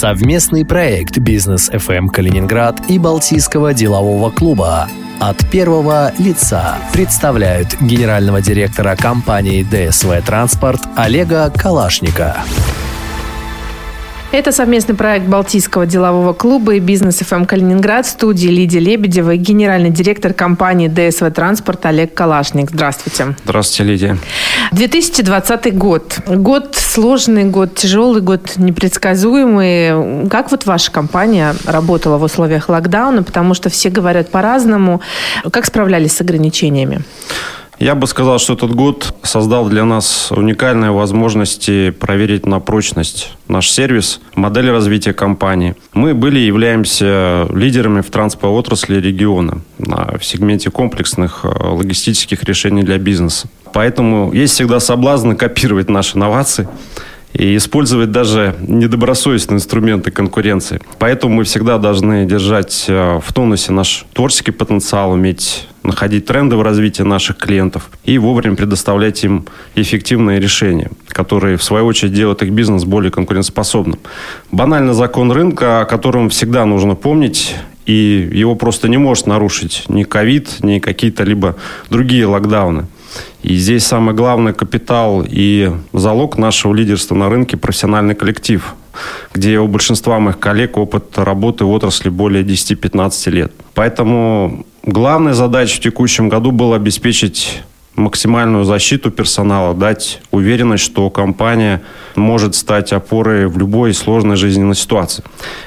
Совместный проект «Бизнес FM Калининград» и Балтийского делового клуба от первого лица представляют генерального директора компании ДСВ «Транспорт» Олега Калашника. Это совместный проект Балтийского делового клуба и бизнес ФМ Калининград, студии Лидия Лебедева и генеральный директор компании ДСВ Транспорт Олег Калашник. Здравствуйте. Здравствуйте, Лидия. 2020 год. Год сложный, год тяжелый, год непредсказуемый. Как вот ваша компания работала в условиях локдауна? Потому что все говорят по-разному. Как справлялись с ограничениями? Я бы сказал, что этот год создал для нас уникальные возможности проверить на прочность наш сервис, модель развития компании. Мы были и являемся лидерами в транспортной региона в сегменте комплексных э, логистических решений для бизнеса. Поэтому есть всегда соблазн копировать наши инновации и использовать даже недобросовестные инструменты конкуренции. Поэтому мы всегда должны держать э, в тонусе наш творческий потенциал, уметь находить тренды в развитии наших клиентов и вовремя предоставлять им эффективные решения, которые, в свою очередь, делают их бизнес более конкурентоспособным. Банальный закон рынка, о котором всегда нужно помнить, и его просто не может нарушить ни ковид, ни какие-то либо другие локдауны. И здесь самый главный капитал и залог нашего лидерства на рынке – профессиональный коллектив, где у большинства моих коллег опыт работы в отрасли более 10-15 лет. Поэтому Главная задача в текущем году была обеспечить максимальную защиту персонала, дать уверенность, что компания может стать опорой в любой сложной жизненной ситуации.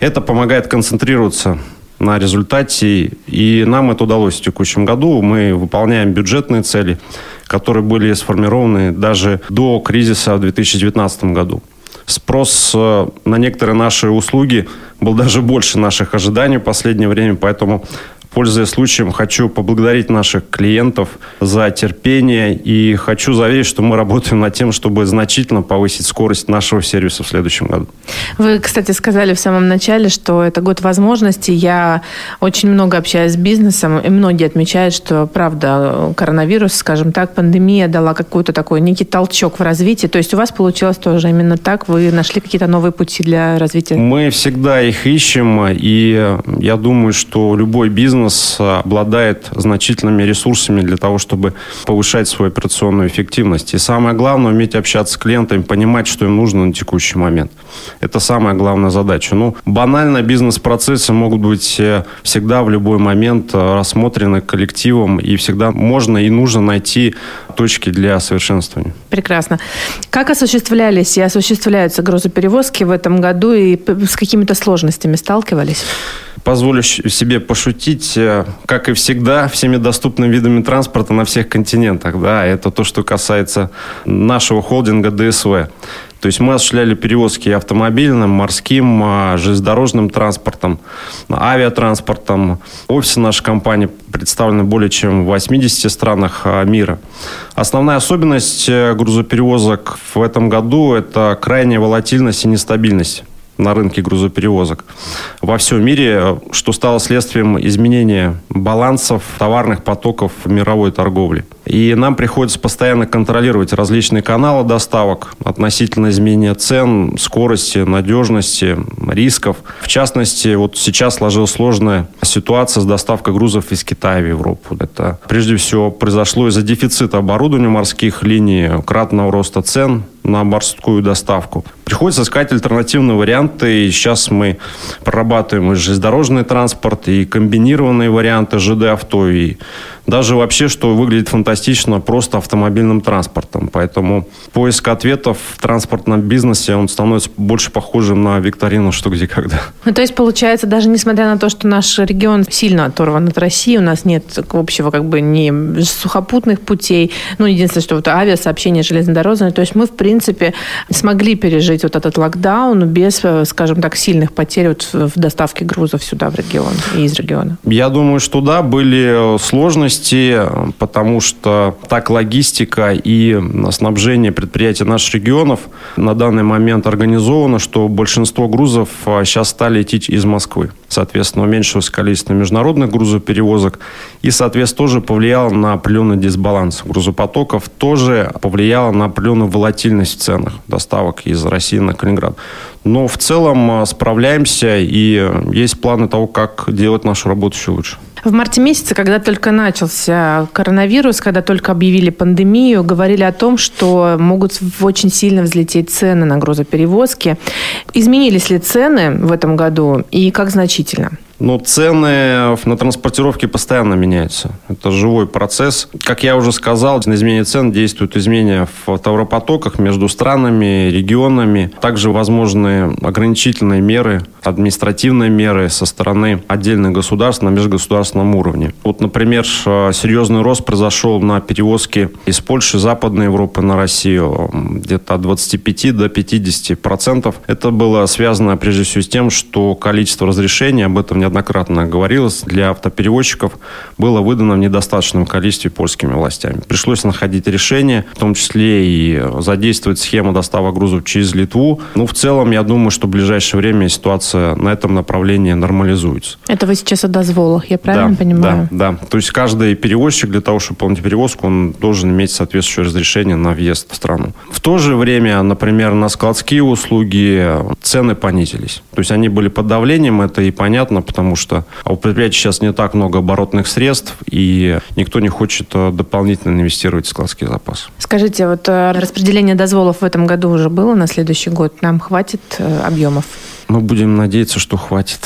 Это помогает концентрироваться на результате, и нам это удалось в текущем году. Мы выполняем бюджетные цели, которые были сформированы даже до кризиса в 2019 году. Спрос э, на некоторые наши услуги был даже больше наших ожиданий в последнее время, поэтому Пользуясь случаем, хочу поблагодарить наших клиентов за терпение и хочу заверить, что мы работаем над тем, чтобы значительно повысить скорость нашего сервиса в следующем году. Вы, кстати, сказали в самом начале, что это год возможностей. Я очень много общаюсь с бизнесом, и многие отмечают, что, правда, коронавирус, скажем так, пандемия дала какой-то такой некий толчок в развитии. То есть у вас получилось тоже именно так? Вы нашли какие-то новые пути для развития? Мы всегда их ищем, и я думаю, что любой бизнес бизнес обладает значительными ресурсами для того, чтобы повышать свою операционную эффективность. И самое главное, уметь общаться с клиентами, понимать, что им нужно на текущий момент. Это самая главная задача. Ну, банально бизнес-процессы могут быть э, всегда в любой момент э, рассмотрены коллективом, и всегда можно и нужно найти точки для совершенствования. Прекрасно. Как осуществлялись и осуществляются грузоперевозки в этом году и с какими-то сложностями сталкивались? Позволю себе пошутить, э, как и всегда, всеми доступными видами транспорта на всех континентах. Да, это то, что касается нашего холдинга ДСВ. То есть мы осуществляли перевозки автомобильным, морским, а, железнодорожным транспортом, авиатранспортом. Офисы нашей компании представлены более чем в 80 странах а, мира. Основная особенность э, грузоперевозок в этом году – это крайняя волатильность и нестабильность на рынке грузоперевозок во всем мире, что стало следствием изменения балансов товарных потоков в мировой торговле. И нам приходится постоянно контролировать различные каналы доставок относительно изменения цен, скорости, надежности, рисков. В частности, вот сейчас сложилась сложная ситуация с доставкой грузов из Китая в Европу. Это прежде всего произошло из-за дефицита оборудования морских линий, кратного роста цен на морскую доставку. Приходится искать альтернативные варианты. И сейчас мы прорабатываем и железнодорожный транспорт, и комбинированные варианты ЖД-авто, и даже вообще, что выглядит фантастично, просто автомобильным транспортом. Поэтому поиск ответов в транспортном бизнесе, он становится больше похожим на викторину «Что, где, когда». Ну, то есть, получается, даже несмотря на то, что наш регион сильно оторван от России, у нас нет общего как бы ни сухопутных путей, ну, единственное, что вот авиасообщение железнодорожное, то есть мы, в принципе, смогли пережить вот этот локдаун без, скажем так, сильных потерь вот в доставке грузов сюда, в регион и из региона. Я думаю, что да, были сложности, возможности, потому что так логистика и снабжение предприятий наших регионов на данный момент организовано, что большинство грузов сейчас стали идти из Москвы. Соответственно, уменьшилось количество международных грузоперевозок и, соответственно, тоже повлияло на определенный дисбаланс грузопотоков, тоже повлияло на определенную волатильность в ценах доставок из России на Калининград. Но в целом справляемся и есть планы того, как делать нашу работу еще лучше. В марте месяце, когда только начался коронавирус, когда только объявили пандемию, говорили о том, что могут очень сильно взлететь цены на грузоперевозки. Изменились ли цены в этом году и как значительно? Но цены на транспортировке постоянно меняются. Это живой процесс. Как я уже сказал, на изменение цен действуют изменения в товаропотоках между странами, регионами. Также возможны ограничительные меры, административные меры со стороны отдельных государств на межгосударственном уровне. Вот, например, серьезный рост произошел на перевозке из Польши, Западной Европы на Россию где-то от 25 до 50 процентов. Это было связано прежде всего с тем, что количество разрешений, об этом не неоднократно говорилось, для автоперевозчиков было выдано в недостаточном количестве польскими властями. Пришлось находить решение, в том числе и задействовать схему доставок грузов через Литву. Ну, в целом, я думаю, что в ближайшее время ситуация на этом направлении нормализуется. Это вы сейчас о дозволах, я правильно да, понимаю? Да, да. То есть каждый перевозчик для того, чтобы выполнить перевозку, он должен иметь соответствующее разрешение на въезд в страну. В то же время, например, на складские услуги цены понизились. То есть они были под давлением, это и понятно, потому что у предприятий сейчас не так много оборотных средств, и никто не хочет э, дополнительно инвестировать в складские запасы. Скажите, вот э, распределение дозволов в этом году уже было на следующий год? Нам хватит э, объемов? Мы будем надеяться, что хватит.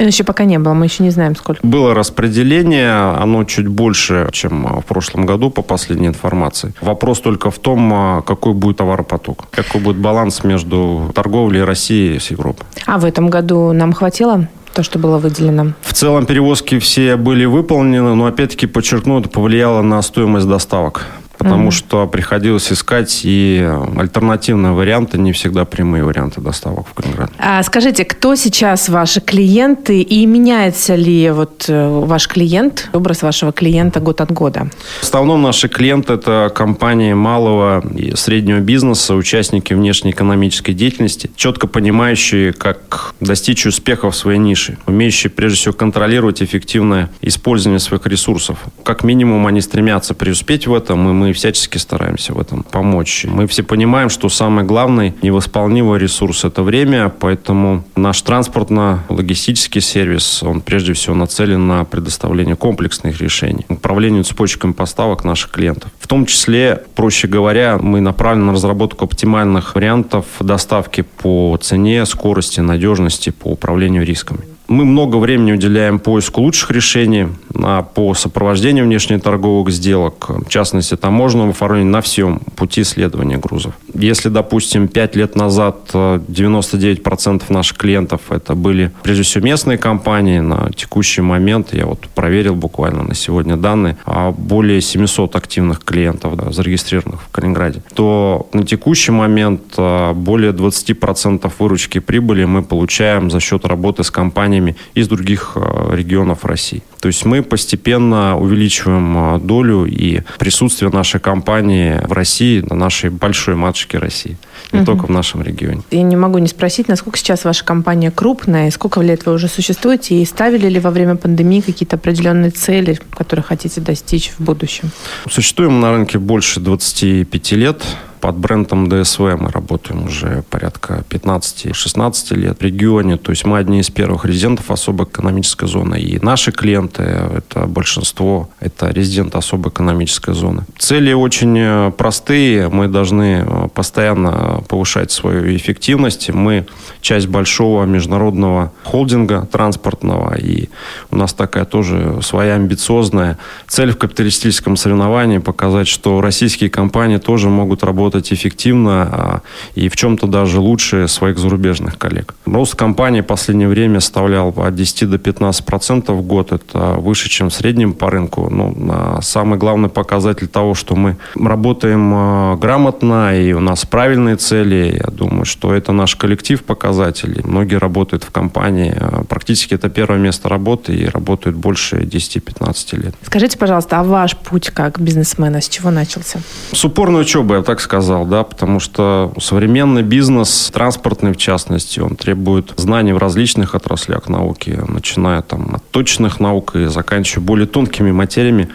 Еще пока не было, мы еще не знаем, сколько. Было распределение, оно чуть больше, чем в прошлом году, по последней информации. Вопрос только в том, какой будет товаропоток, какой будет баланс между торговлей России с Европой. А в этом году нам хватило? То, что было выделено? В целом перевозки все были выполнены, но опять-таки подчеркну, это повлияло на стоимость доставок потому mm-hmm. что приходилось искать и альтернативные варианты, не всегда прямые варианты доставок в Калининград. А скажите, кто сейчас ваши клиенты и меняется ли вот э, ваш клиент, образ вашего клиента год от года? В основном наши клиенты – это компании малого и среднего бизнеса, участники внешнеэкономической деятельности, четко понимающие, как достичь успеха в своей нише, умеющие прежде всего контролировать эффективное использование своих ресурсов. Как минимум они стремятся преуспеть в этом, и мы мы всячески стараемся в этом помочь. Мы все понимаем, что самый главный невосполнимый ресурс – это время, поэтому наш транспортно-логистический сервис, он прежде всего нацелен на предоставление комплексных решений, управлению цепочками поставок наших клиентов. В том числе, проще говоря, мы направлены на разработку оптимальных вариантов доставки по цене, скорости, надежности, по управлению рисками. Мы много времени уделяем поиску лучших решений а, по сопровождению внешнеторговых сделок, в частности, таможенного оформления на всем пути следования грузов. Если, допустим, 5 лет назад 99% э, наших клиентов это были, прежде всего, местные компании, на текущий момент, я вот проверил буквально на сегодня данные, а более 700 активных клиентов да, зарегистрированных в Калининграде, то на текущий момент э, более 20% выручки прибыли мы получаем за счет работы с компаниями компаниями из других э, регионов России. То есть мы постепенно увеличиваем э, долю и присутствие нашей компании в России, на нашей большой матушке России, не угу. только в нашем регионе. Я не могу не спросить, насколько сейчас ваша компания крупная, и сколько лет вы уже существуете, и ставили ли во время пандемии какие-то определенные цели, которые хотите достичь в будущем? Существуем на рынке больше 25 лет. Под брендом ДСВ мы работаем уже порядка 15-16 лет в регионе. То есть мы одни из первых резидентов особой экономической зоны. И наши клиенты, это большинство, это резиденты особой экономической зоны. Цели очень э, простые. Мы должны э, постоянно повышать свою эффективность. Мы часть большого международного холдинга транспортного. И у нас такая тоже своя амбициозная цель в капиталистическом соревновании показать, что российские компании тоже могут работать работать эффективно и в чем-то даже лучше своих зарубежных коллег. Рост компании в последнее время составлял от 10 до 15 процентов в год. Это выше, чем в среднем по рынку. Ну, самый главный показатель того, что мы работаем грамотно и у нас правильные цели, я думаю, что это наш коллектив показателей. Многие работают в компании. Практически это первое место работы и работают больше 10-15 лет. Скажите, пожалуйста, а ваш путь как бизнесмена с чего начался? С упорной учебы, я так сказал, да, потому что современный бизнес, транспортный в частности, он требует знаний в различных отраслях науки, начиная там от точных наук и заканчивая более тонкими материями,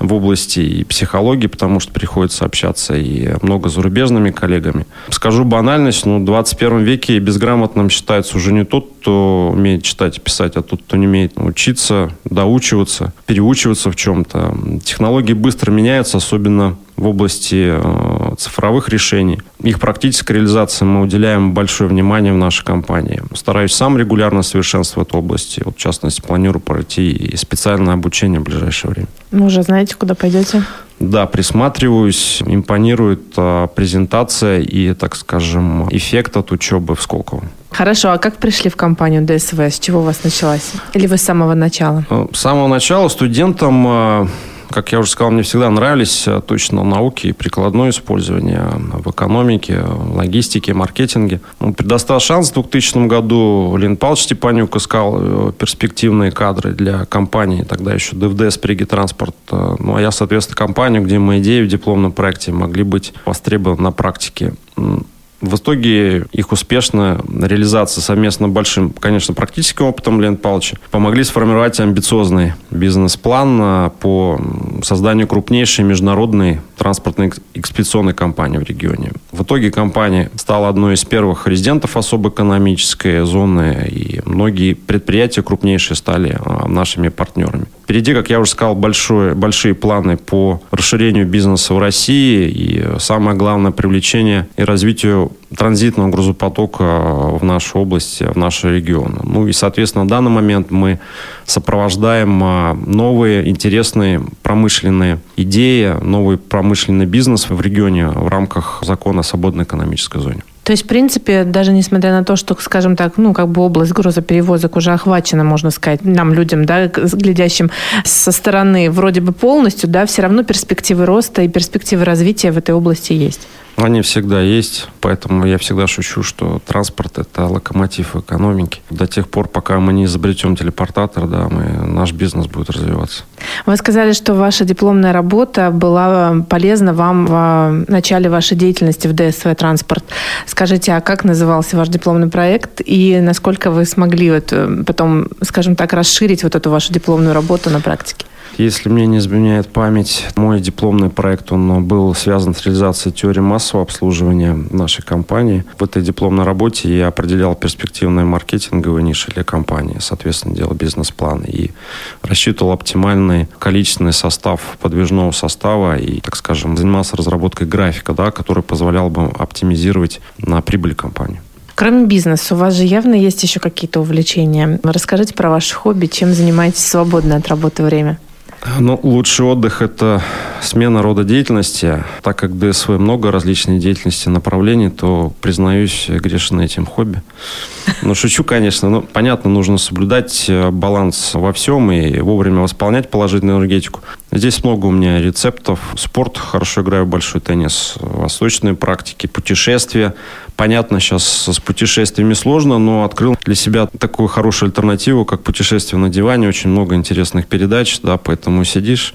в области и психологии, потому что приходится общаться и много зарубежными коллегами. Скажу банальность, но в 21 веке безграмотным считается уже не тот, кто умеет читать и писать, а тот, кто не умеет учиться, доучиваться, переучиваться в чем-то. Технологии быстро меняются, особенно в области э, цифровых решений. Их практической реализации мы уделяем большое внимание в нашей компании. Стараюсь сам регулярно совершенствовать области. Вот, в частности, планирую пройти и специальное обучение в ближайшее время. Ну, уже знаете, куда пойдете? Да, присматриваюсь, импонирует а, презентация и, так скажем, эффект от учебы в Сколково. Хорошо, а как пришли в компанию ДСВ? С чего у вас началось? Или вы с самого начала? Э, с самого начала студентом а, как я уже сказал, мне всегда нравились э, точно науки и прикладное использование в экономике, логистике, маркетинге. Он предоставил шанс в 2000 году. Лен Павлович Степанюк искал э, перспективные кадры для компании, тогда еще ДФДС, Приги Транспорт. Э, ну, а я, соответственно, компанию, где мы идеи в дипломном проекте могли быть востребованы на практике. В итоге их успешная реализация совместно большим, конечно, практическим опытом Леонида Павловича помогли сформировать амбициозный бизнес-план по созданию крупнейшей международной транспортной экспедиционной компании в регионе. В итоге компания стала одной из первых резидентов особо экономической зоны, и многие предприятия крупнейшие стали а, нашими партнерами. Впереди, как я уже сказал, большое, большие планы по расширению бизнеса в России и самое главное привлечение и развитию транзитного грузопотока в нашу область, в наш регион. Ну и, соответственно, в данный момент мы сопровождаем а, новые интересные промышленные идеи, новый промышленный бизнес в регионе в рамках закона о свободной экономической зоне. То есть, в принципе, даже несмотря на то, что, скажем так, ну, как бы область грузоперевозок уже охвачена, можно сказать, нам, людям, да, глядящим со стороны вроде бы полностью, да, все равно перспективы роста и перспективы развития в этой области есть. Они всегда есть, поэтому я всегда шучу, что транспорт – это локомотив экономики. До тех пор, пока мы не изобретем телепортатор, да, мы, наш бизнес будет развиваться. Вы сказали, что ваша дипломная работа была полезна вам в начале вашей деятельности в ДСВ «Транспорт». Скажите, а как назывался ваш дипломный проект и насколько вы смогли вот э, потом, скажем так, расширить вот эту вашу дипломную работу на практике? Если мне не изменяет память, мой дипломный проект, он был связан с реализацией теории массового обслуживания нашей компании. В этой дипломной работе я определял перспективные маркетинговые ниши для компании, соответственно, делал бизнес-план и рассчитывал оптимальный количественный состав подвижного состава и, так скажем, занимался разработкой графика, да, который позволял бы оптимизировать на прибыль компании. Кроме бизнеса, у вас же явно есть еще какие-то увлечения. Расскажите про ваше хобби, чем занимаетесь в свободное от работы время? Ну, лучший отдых – это смена рода деятельности. Так как ДСВ много различных деятельностей, направлений, то, признаюсь, грешен этим хобби. Ну, шучу, конечно. Но, понятно, нужно соблюдать э, баланс во всем и вовремя восполнять положительную энергетику. Здесь много у меня рецептов. Спорт, хорошо играю в большой теннис, восточные практики, путешествия. Понятно, сейчас с путешествиями сложно, но открыл для себя такую хорошую альтернативу, как путешествие на диване. Очень много интересных передач, да, поэтому сидишь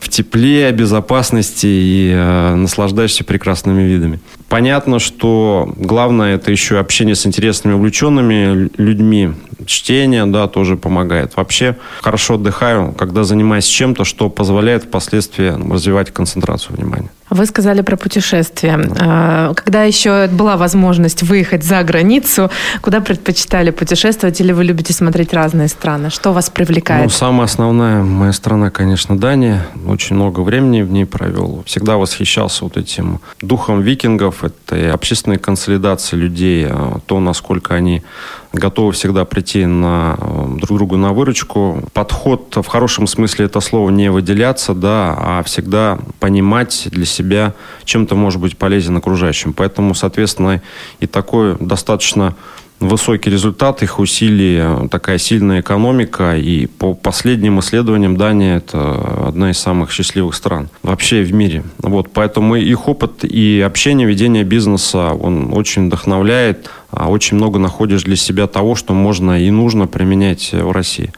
в тепле, безопасности и э, наслаждаешься прекрасными видами. Понятно, что главное это еще общение с интересными, увлеченными людьми. Чтение, да, тоже помогает. Вообще хорошо отдыхаю, когда занимаюсь чем-то, что позволяет впоследствии развивать концентрацию внимания. Вы сказали про путешествия. А, когда еще была возможность выехать за границу, куда предпочитали путешествовать или вы любите смотреть разные страны? Что вас привлекает? Ну, самая основная моя страна, конечно, Дания. Очень много времени в ней провел. Всегда восхищался вот этим духом викингов, этой общественной консолидации людей, а, то, насколько они готовы всегда прийти на, э, друг другу на выручку. Подход в хорошем смысле это слово не выделяться, да, а всегда понимать для себя, чем ты можешь быть полезен окружающим. Поэтому, соответственно, и такой достаточно высокий результат их усилий, такая сильная экономика. И по последним исследованиям Дания – это одна из самых счастливых стран вообще в мире. Вот, поэтому их опыт и общение, ведение бизнеса, он очень вдохновляет. А очень много находишь для себя того, что можно и нужно применять в России.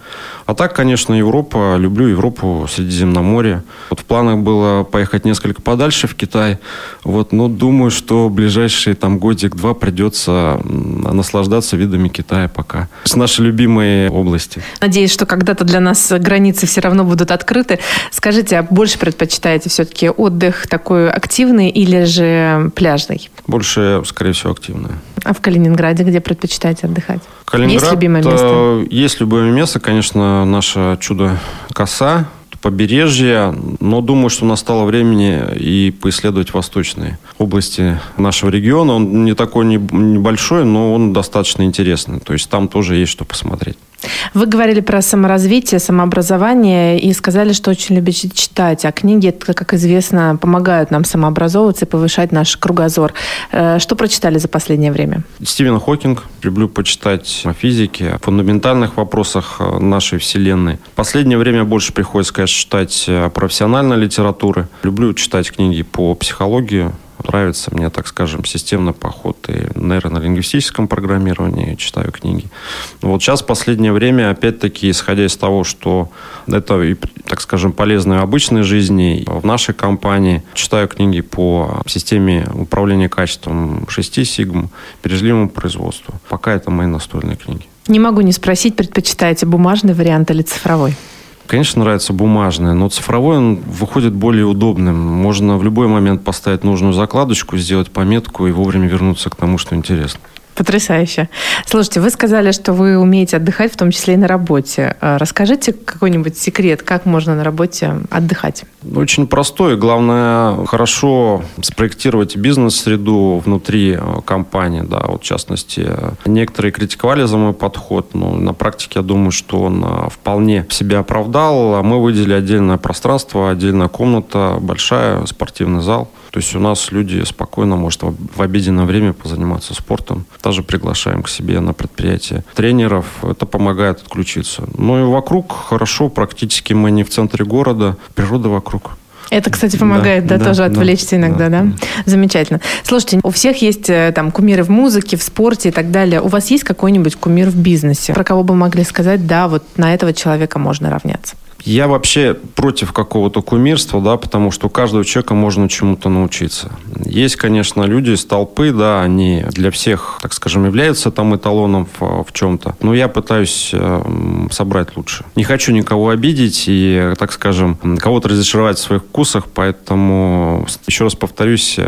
А так, конечно, Европа. Люблю Европу, Средиземноморье. Вот в планах было поехать несколько подальше в Китай. Вот, но думаю, что ближайшие там годик-два придется наслаждаться видами Китая пока. С нашей любимой области. Надеюсь, что когда-то для нас границы все равно будут открыты. Скажите, а больше предпочитаете все-таки отдых такой активный или же пляжный? Больше, скорее всего, активный. А в Калининграде где предпочитаете отдыхать? Калининград, есть любимое место? Э, есть любимое место, конечно, наше чудо-коса, побережье, но думаю, что настало времени и поисследовать восточные области нашего региона. Он не такой небольшой, но он достаточно интересный. То есть там тоже есть что посмотреть. Вы говорили про саморазвитие, самообразование и сказали, что очень любите читать. А книги, как известно, помогают нам самообразовываться и повышать наш кругозор. Э, что прочитали за последнее время? Стивен Хокинг. Люблю почитать о физике, о фундаментальных вопросах э, нашей Вселенной. В последнее время больше приходится, конечно, читать э, профессиональной литературы. Люблю читать книги по психологии, Нравится мне, так скажем, системный подход и нейронно-лингвистическом программировании, читаю книги. Вот сейчас в последнее время, опять-таки, исходя из того, что это, так скажем, полезно в обычной жизни, в нашей компании, читаю книги по системе управления качеством 6 сигм, бережливому производству. Пока это мои настольные книги. Не могу не спросить, предпочитаете бумажный вариант или цифровой? Конечно, нравится бумажное, но цифровой он выходит более удобным. Можно в любой момент поставить нужную закладочку, сделать пометку и вовремя вернуться к тому, что интересно. Потрясающе. Слушайте, вы сказали, что вы умеете отдыхать, в том числе и на работе. А расскажите какой-нибудь секрет, как можно на работе отдыхать? Очень простой. Главное, хорошо спроектировать бизнес-среду внутри э, компании. Да, вот в частности, некоторые критиковали за мой подход, но на практике я думаю, что он э, вполне себя оправдал. Мы выделили отдельное пространство, отдельная комната, большая, спортивный зал. То есть у нас люди спокойно может в обеденное время позаниматься спортом. Даже приглашаем к себе на предприятие тренеров. Это помогает отключиться. Ну и вокруг хорошо, практически мы не в центре города, природа вокруг. Это, кстати, помогает, да, да, да тоже отвлечься да, иногда, да. да? Замечательно. Слушайте, у всех есть э, там кумиры в музыке, в спорте и так далее. У вас есть какой-нибудь кумир в бизнесе? Про кого бы могли сказать, да, вот на этого человека можно равняться? Я вообще против какого-то кумирства, да, потому что у каждого человека можно чему-то научиться. Есть, конечно, люди из толпы, да, они для всех, так скажем, являются там эталоном в, в чем-то. Но я пытаюсь э, собрать лучше. Не хочу никого обидеть и, так скажем, кого-то разочаровать в своих вкусах, поэтому, еще раз повторюсь,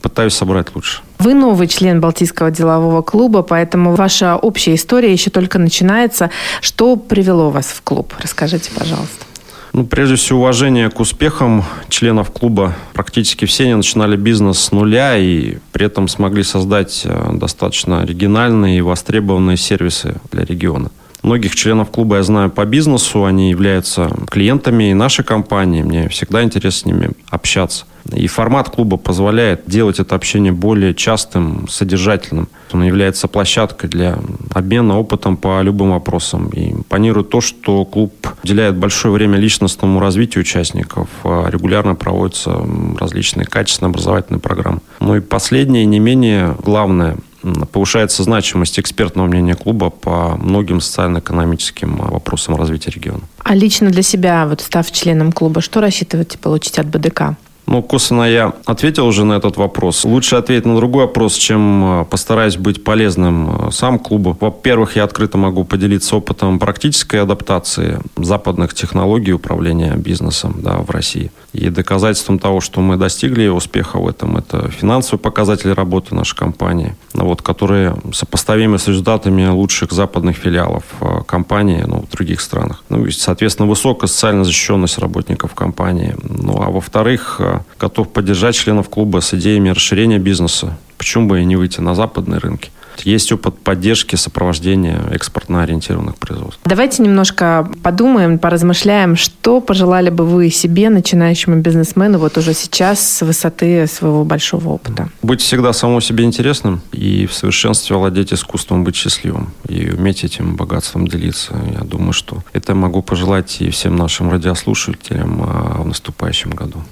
пытаюсь собрать лучше. Вы новый член Балтийского делового клуба, поэтому ваша общая история еще только начинается. Что привело вас в клуб? Расскажите, пожалуйста. Ну, прежде всего, уважение к успехам членов клуба. Практически все они начинали бизнес с нуля и при этом смогли создать э, достаточно оригинальные и востребованные сервисы для региона. Многих членов клуба я знаю по бизнесу, они являются клиентами нашей компании, мне всегда интересно с ними общаться. И формат клуба позволяет делать это общение более частым, содержательным. Он является площадкой для обмена опытом по любым вопросам. И импонирует то, что клуб уделяет большое время личностному развитию участников. А регулярно проводятся различные качественные образовательные программы. Ну и последнее, не менее главное – повышается значимость экспертного мнения клуба по многим социально-экономическим вопросам развития региона. А лично для себя, вот став членом клуба, что рассчитываете получить от БДК? Ну, косвенно я ответил уже на этот вопрос. Лучше ответить на другой вопрос, чем э, постараюсь быть полезным э, сам клубу. Во-первых, я открыто могу поделиться опытом практической адаптации западных технологий управления бизнесом да, в России. И доказательством того, что мы достигли успеха в этом, это финансовые показатели работы нашей компании, ну, вот, которые сопоставимы с результатами лучших западных филиалов э, компании ну, в других странах. Ну, и, соответственно, высокая социальная защищенность работников компании. Ну, а во-вторых, готов поддержать членов клуба с идеями расширения бизнеса. Почему бы и не выйти на западные рынки? Есть опыт поддержки, сопровождения экспортно ориентированных производств. Давайте немножко подумаем, поразмышляем, что пожелали бы вы себе, начинающему бизнесмену, вот уже сейчас с высоты своего большого опыта? Быть всегда самому себе интересным и в совершенстве владеть искусством быть счастливым и уметь этим богатством делиться. Я думаю, что это могу пожелать и всем нашим радиослушателям а, в наступающем году.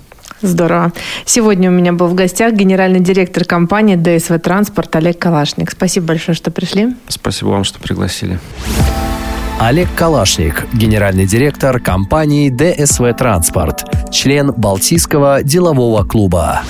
Здорово. Сегодня у меня был в гостях генеральный директор компании ДСВ Транспорт Олег Калашник. Спасибо большое, что пришли. Спасибо вам, что пригласили. Олег Калашник, генеральный директор компании ДСВ Транспорт, член Балтийского делового клуба.